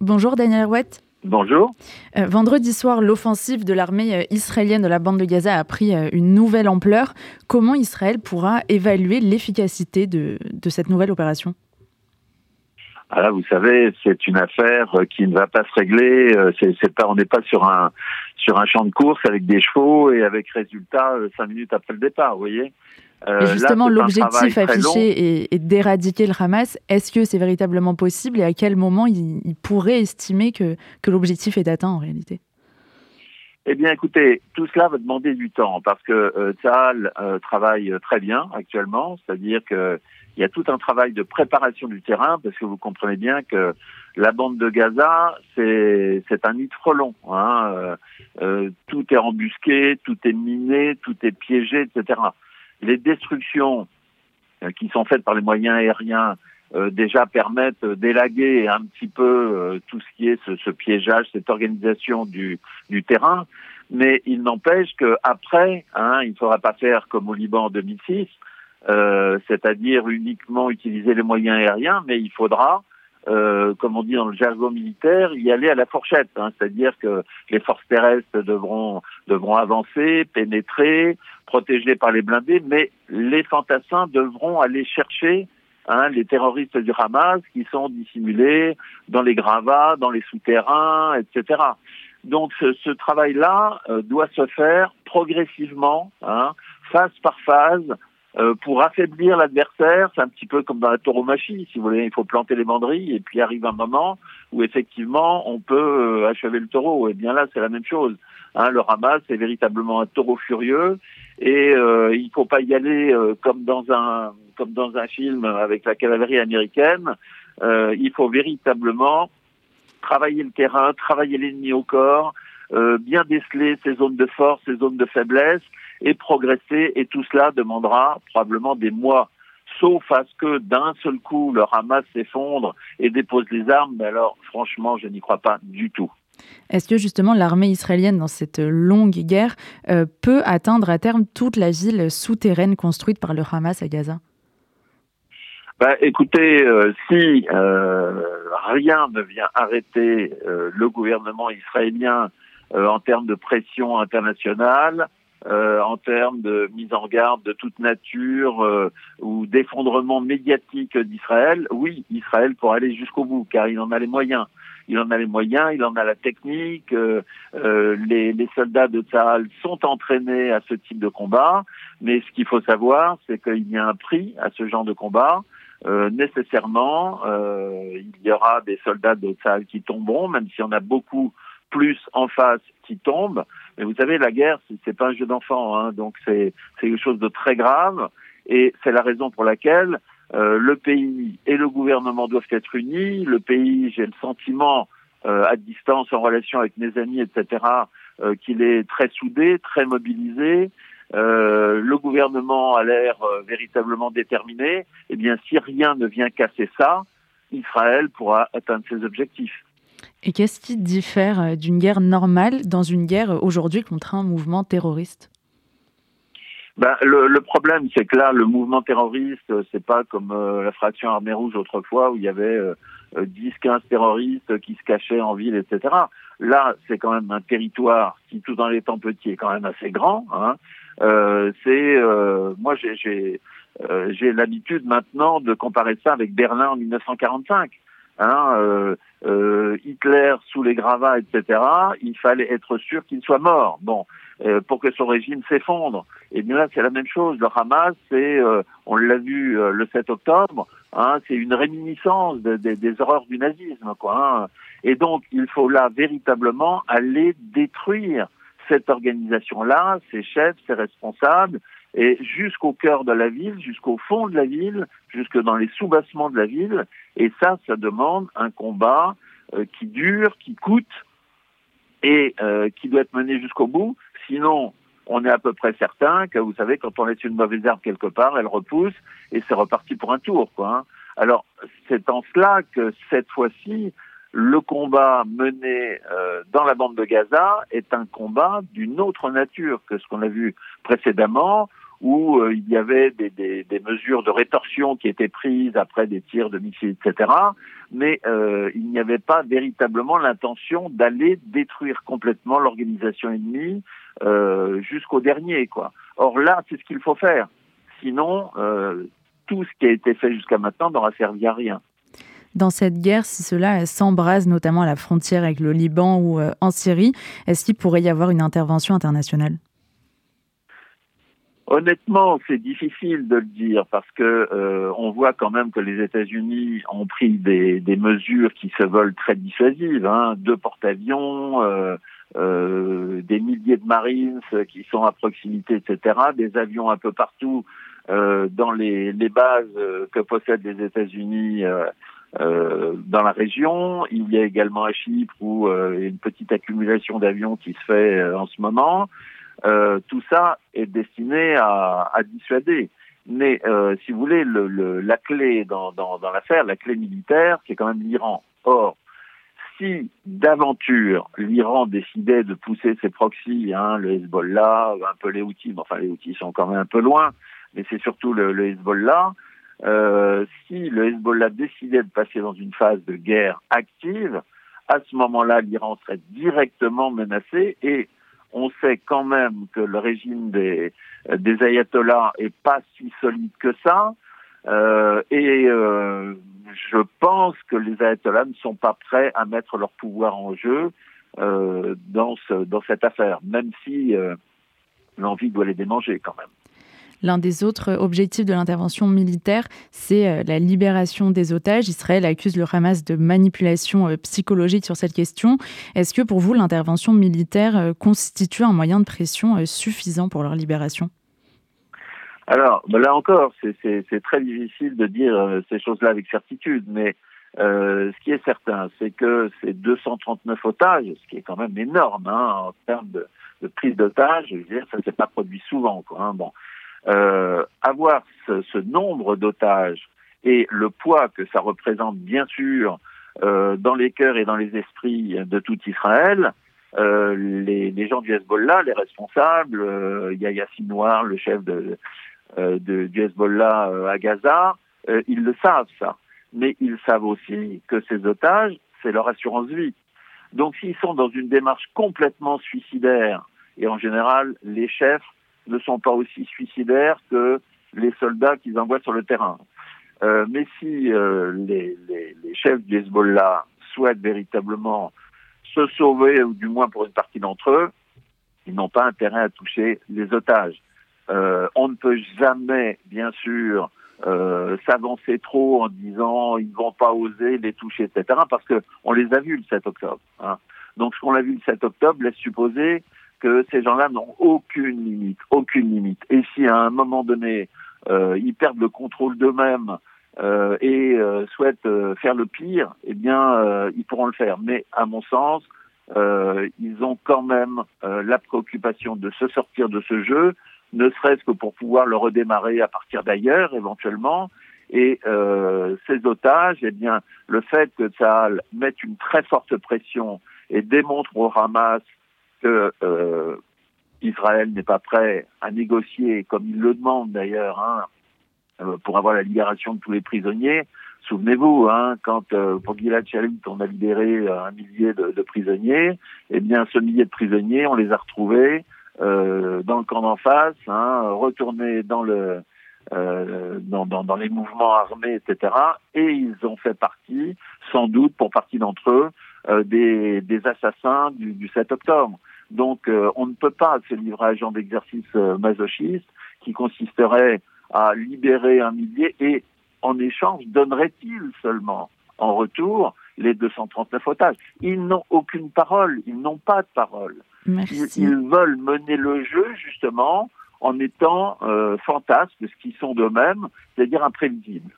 Bonjour Daniel Rouet. Bonjour. Euh, vendredi soir, l'offensive de l'armée euh, israélienne de la bande de Gaza a pris euh, une nouvelle ampleur. Comment Israël pourra évaluer l'efficacité de, cette nouvelle opération? Ah vous savez, c'est une affaire qui ne va pas se régler. C'est, pas, on n'est pas sur un sur un champ de course avec des chevaux et avec résultat cinq minutes après le départ. Vous voyez? Euh, justement, l'objectif affiché est, d'éradiquer le Hamas. Est-ce que c'est véritablement possible et à quel moment il, pourrait estimer que, que l'objectif est atteint en réalité? Eh bien, écoutez, tout cela va demander du temps parce que euh, euh travaille très bien actuellement, c'est-à-dire qu'il y a tout un travail de préparation du terrain parce que vous comprenez bien que la bande de Gaza, c'est un nid de frelons. Hein. Euh, euh, tout est embusqué, tout est miné, tout est piégé, etc les destructions euh, qui sont faites par les moyens aériens euh, déjà permettent d'élaguer un petit peu euh, tout ce qui est ce, piégeage, cette organisation du, du terrain. Mais il n'empêche qu'après, hein, il ne faudra pas faire comme au Liban en 2006, c'est-à-dire uniquement utiliser les moyens aériens, mais il faudra euh, comme on dit dans le jargon militaire, y aller à la fourchette. Hein, C'est-à-dire que les forces terrestres devront, devront avancer, pénétrer, protégés par les blindés, mais les fantassins devront aller chercher hein, les terroristes du Hamas qui sont dissimulés dans les gravats, dans les souterrains, etc. Donc ce, ce travail-là euh, doit se faire progressivement, hein, phase par phase, euh, pour affaiblir l'adversaire, c'est un petit peu comme dans la tauromachie, si vous voulez, il faut planter les banderilles et puis arrive un moment où effectivement on peut euh, achever le taureau. Et bien là, c'est la même chose. Hein, le Hamas c'est véritablement un taureau furieux et euh, il faut pas y aller euh, comme dans un comme dans un film avec la cavalerie américaine. il faut véritablement travailler le terrain, travailler l'ennemi au corps, bien déceler ses zones de force, ses zones de faiblesse et progresser. Et tout cela demandera probablement des mois sauf à ce que d'un seul coup le Hamas s'effondre et dépose les armes, mais alors franchement, je n'y crois pas du tout. Est-ce que justement l'armée israélienne, dans cette longue guerre, euh, peut atteindre à terme toute la ville souterraine construite par le Hamas à Gaza? Bah, écoutez, euh, si euh, rien ne vient arrêter le gouvernement israélien en termes de pression internationale, euh, en termes de mise en garde de toute nature euh, ou d'effondrement médiatique d'Israël, oui, Israël pourra aller jusqu'au bout, car il en a les moyens. Il en a les moyens, il en a la technique. Euh, les, les, soldats de Tsahal sont entraînés à ce type de combat, mais ce qu'il faut savoir, c'est qu'il y a un prix à ce genre de combat. nécessairement, il y aura des soldats de Tsahal qui tomberont, même si on a beaucoup plus en face qui tombent. Mais vous savez, la guerre, c'est pas un jeu d'enfant, hein, donc c'est quelque chose de très grave, et c'est la raison pour laquelle euh, le pays et le gouvernement doivent être unis. Le pays, j'ai le sentiment, euh, à distance, en relation avec mes amis, etc., euh, qu'il est très soudé, très mobilisé. Euh, le gouvernement a l'air euh, véritablement déterminé. Eh bien, si rien ne vient casser ça, Israël pourra atteindre ses objectifs. Et qu'est-ce qui diffère euh, d'une guerre normale dans une guerre euh, aujourd'hui contre un mouvement terroriste? Ben, le, problème, c'est que là, le mouvement terroriste, euh, c'est pas comme la fraction armée rouge autrefois où il y avait 10-15 terroristes qui se cachaient en ville, etc. Là, c'est quand même un territoire qui, tout en étant petit, est quand même assez grand. Hein. c'est, moi, j'ai l'habitude maintenant de comparer ça avec Berlin en 1945. Hein, euh, euh, Hitler sous les gravats, etc., il fallait être sûr qu'il soit mort. Bon, euh, pour que son régime s'effondre. Et bien là, c'est la même chose. Le Hamas, c'est, euh, on l'a vu le 7 octobre, hein, c'est une réminiscence des horreurs du nazisme, quoi. Hein. Et donc, il faut là véritablement aller détruire cette organisation-là, ses chefs, ses responsables, et jusqu'au cœur de la ville, jusqu'au fond de la ville, jusque dans les sous-bassements de la ville. Et ça, ça demande un combat euh, qui dure, qui coûte et euh, qui doit être mené jusqu'au bout. Sinon, on est à peu près certain que, vous savez, quand on laisse une mauvaise herbe quelque part, elle repousse et c'est reparti pour un tour. Quoi, hein. Alors, c'est en cela que cette fois-ci, le combat mené euh, dans la bande de Gaza est un combat d'une autre nature que ce qu'on a vu précédemment, où euh, il y avait des, mesures de rétorsion qui étaient prises après des tirs de missiles, etc. Mais euh, il n'y avait pas véritablement l'intention d'aller détruire complètement l'organisation ennemie euh, jusqu'au dernier. Quoi. Or là, c'est ce qu'il faut faire. Sinon, tout ce qui a été fait jusqu'à maintenant n'aura servi à rien. Dans cette guerre, si cela s'embrase notamment à la frontière avec le Liban ou en Syrie, est-ce qu'il pourrait y avoir une intervention internationale? Honnêtement, c'est difficile de le dire parce que euh, on voit quand même que les États-Unis ont pris des, mesures qui se veulent très dissuasives, hein, deux porte-avions, euh, euh, des milliers de Marines qui sont à proximité, etc., des avions un peu partout euh, dans les, bases que possèdent les États-Unis. Euh, dans la région, il y a également à Chypre où une petite accumulation d'avions qui se fait en ce moment. Euh, tout ça est destiné à, à dissuader. Mais euh, si vous voulez, le, le, la clé dans, dans, dans l'affaire, la clé militaire, c'est quand même l'Iran. Or, si d'aventure l'Iran décidait de pousser ses proxys, hein, le Hezbollah, un peu les Houthis, enfin les Houthis sont quand même un peu loin, mais c'est surtout le, le Hezbollah, euh, si le Hezbollah décidait de passer dans une phase de guerre active, à ce moment-là, l'Iran serait directement menacé et on sait quand même que le régime des, des ayatollahs est pas si solide que ça. Euh, et euh, je pense que les ayatollahs ne sont pas prêts à mettre leur pouvoir en jeu euh, dans, ce, dans cette affaire, même si l'envie doit les démanger quand même. L'un des autres objectifs de l'intervention militaire, c'est euh, la libération des otages. Israël accuse le Hamas de manipulation euh, psychologique sur cette question. Est-ce que pour vous, l'intervention militaire euh, constitue un moyen de pression suffisant pour leur libération? Alors, ben là encore, c'est très difficile de dire ces choses-là avec certitude, mais ce qui est certain, c'est que ces 239 otages, ce qui est quand même énorme hein, en termes de, prise d'otages, ça ne s'est pas produit souvent. Hein, euh, avoir ce, ce nombre d'otages et le poids que ça représente, bien sûr, euh, dans les cœurs et dans les esprits de tout Israël, euh, les, les, gens du Hezbollah, les responsables, euh, Yahya Sinwar, le chef de, euh, de, du Hezbollah euh, à Gaza, euh, ils le savent ça. Mais ils savent aussi que ces otages, c'est leur assurance vie. Donc s'ils sont dans une démarche complètement suicidaire, et en général, les chefs ne sont pas aussi suicidaires que les soldats qu'ils envoient sur le terrain. Euh, mais si euh, les, chefs du Hezbollah souhaitent véritablement se sauver, ou du moins pour une partie d'entre eux, ils n'ont pas intérêt à toucher les otages. Euh, on ne peut jamais, bien sûr, s'avancer trop en disant ils ne vont pas oser les toucher, etc. Parce que on les a vus le 7 octobre. Hein. Donc ce qu'on a vu le 7 octobre laisse supposer que ces gens-là n'ont aucune limite, aucune limite. Et si à un moment donné, euh, ils perdent le contrôle d'eux-mêmes euh, et euh, souhaitent euh, faire le pire, eh bien, euh, ils pourront le faire. Mais à mon sens, euh, ils ont quand même la préoccupation de se sortir de ce jeu, ne serait-ce que pour pouvoir le redémarrer à partir d'ailleurs, éventuellement. Et ces otages, eh bien, le fait que ça mette une très forte pression et démontre au Hamas que euh, Israël n'est pas prêt à négocier, comme il le demande d'ailleurs, hein, euh, pour avoir la libération de tous les prisonniers. Souvenez-vous, hein, quand euh, pour Gilad Shalit, on a libéré un millier de, prisonniers, eh bien, ce millier de prisonniers, on les a retrouvés euh, dans le camp d'en face, hein, retournés dans le euh, dans, dans, dans, les mouvements armés, etc. Et ils ont fait partie, sans doute pour partie d'entre eux, euh, des, des, assassins du, du, 7 octobre. Donc euh, on ne peut pas se livrer à un genre d'exercice euh, masochiste qui consisterait à libérer un millier et en échange donnerait-il seulement en retour les 239 otages. Ils n'ont aucune parole, ils n'ont pas de parole. Ils, ils, veulent mener le jeu justement en étant euh, fantasmes, ce qui sont d'eux-mêmes, c'est-à-dire imprévisibles.